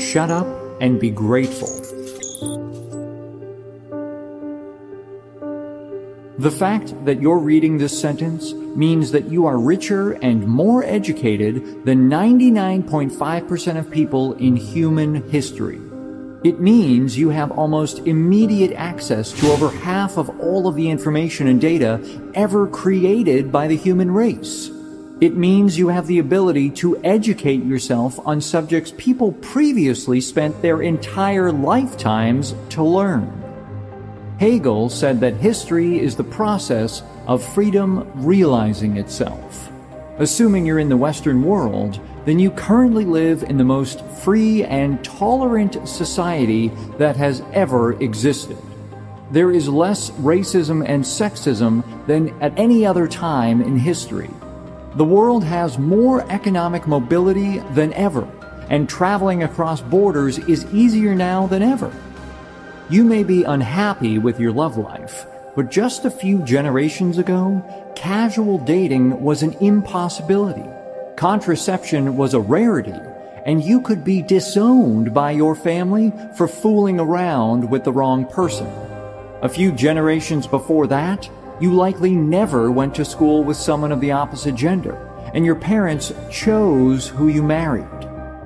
Shut up and be grateful. The fact that you're reading this sentence means that you are richer and more educated than 99.5% of people in human history. It means you have almost immediate access to over half of all of the information and data ever created by the human race. It means you have the ability to educate yourself on subjects people previously spent their entire lifetimes to learn. Hegel said that history is the process of freedom realizing itself. Assuming you're in the Western world, then you currently live in the most free and tolerant society that has ever existed. There is less racism and sexism than at any other time in history. The world has more economic mobility than ever, and traveling across borders is easier now than ever. You may be unhappy with your love life, but just a few generations ago, casual dating was an impossibility. Contraception was a rarity, and you could be disowned by your family for fooling around with the wrong person. A few generations before that, you likely never went to school with someone of the opposite gender, and your parents chose who you married.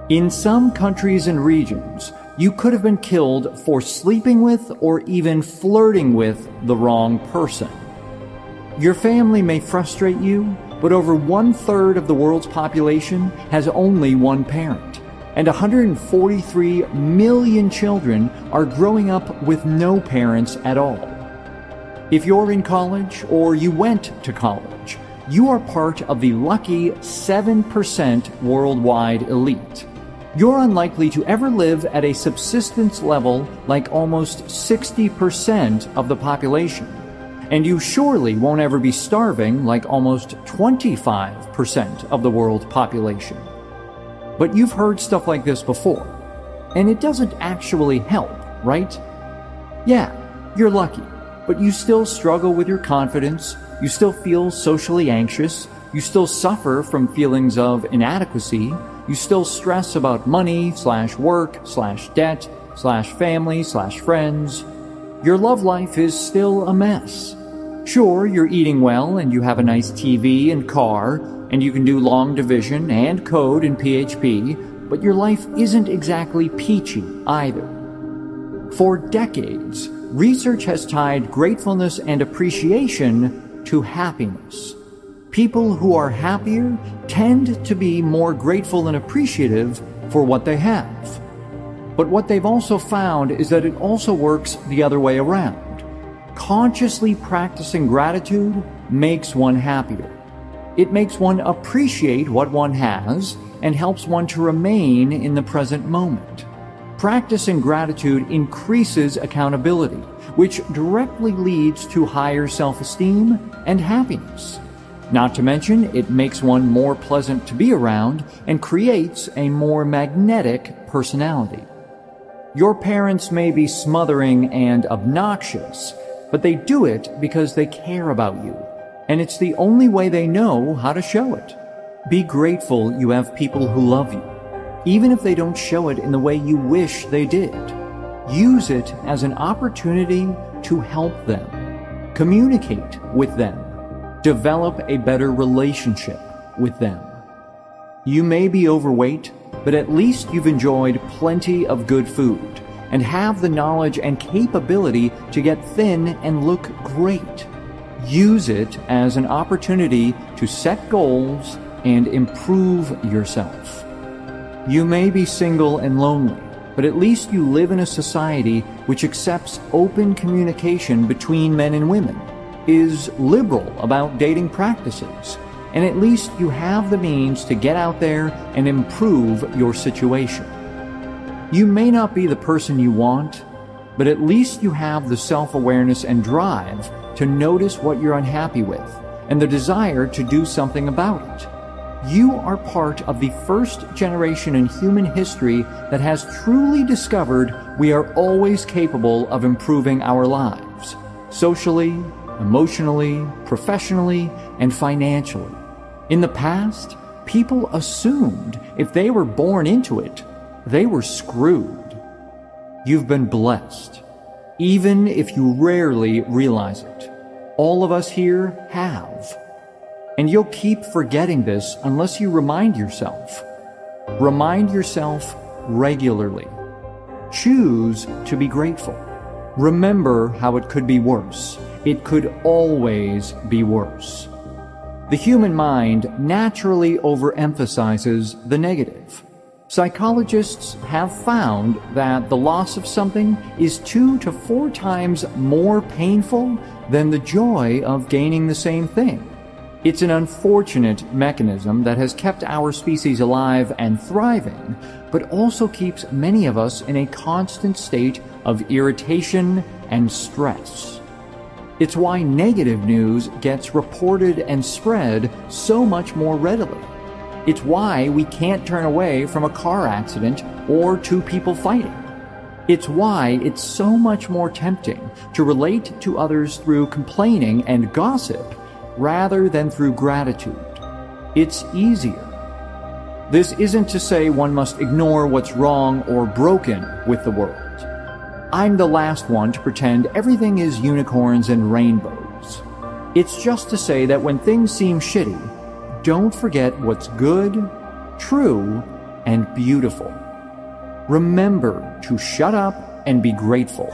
In some countries and regions, you could have been killed for sleeping with or even flirting with the wrong person. Your family may frustrate you, but over one third of the world's population has only one parent, and 143 million children are growing up with no parents at all. If you're in college or you went to college, you are part of the lucky 7% worldwide elite. You're unlikely to ever live at a subsistence level like almost 60% of the population and you surely won't ever be starving like almost 25% of the world population. But you've heard stuff like this before, and it doesn't actually help, right? Yeah, you're lucky, but you still struggle with your confidence, you still feel socially anxious, you still suffer from feelings of inadequacy, you still stress about money slash work slash debt slash family slash friends, your love life is still a mess. Sure, you're eating well and you have a nice TV and car, and you can do long division and code in PHP, but your life isn't exactly peachy either. For decades, research has tied gratefulness and appreciation to happiness. People who are happier tend to be more grateful and appreciative for what they have. But what they've also found is that it also works the other way around. Consciously practicing gratitude makes one happier. It makes one appreciate what one has and helps one to remain in the present moment. Practicing gratitude increases accountability, which directly leads to higher self esteem and happiness. Not to mention, it makes one more pleasant to be around and creates a more magnetic personality. Your parents may be smothering and obnoxious, but they do it because they care about you, and it's the only way they know how to show it. Be grateful you have people who love you, even if they don't show it in the way you wish they did. Use it as an opportunity to help them, communicate with them, develop a better relationship with them. You may be overweight but at least you've enjoyed plenty of good food and have the knowledge and capability to get thin and look great. Use it as an opportunity to set goals and improve yourself. You may be single and lonely, but at least you live in a society which accepts open communication between men and women, is liberal about dating practices, and at least you have the means to get out there and improve your situation. You may not be the person you want, but at least you have the self awareness and drive to notice what you're unhappy with and the desire to do something about it. You are part of the first generation in human history that has truly discovered we are always capable of improving our lives, socially, emotionally, professionally, and financially. In the past, people assumed if they were born into it, they were screwed. You've been blessed, even if you rarely realize it. All of us here have. And you'll keep forgetting this unless you remind yourself. Remind yourself regularly. Choose to be grateful. Remember how it could be worse. It could always be worse. The human mind naturally overemphasizes the negative. Psychologists have found that the loss of something is two to four times more painful than the joy of gaining the same thing. It's an unfortunate mechanism that has kept our species alive and thriving, but also keeps many of us in a constant state of irritation and stress. It's why negative news gets reported and spread so much more readily. It's why we can't turn away from a car accident or two people fighting. It's why it's so much more tempting to relate to others through complaining and gossip rather than through gratitude. It's easier. This isn't to say one must ignore what's wrong or broken with the world. I'm the last one to pretend everything is unicorns and rainbows. It's just to say that when things seem shitty, don't forget what's good, true, and beautiful. Remember to shut up and be grateful.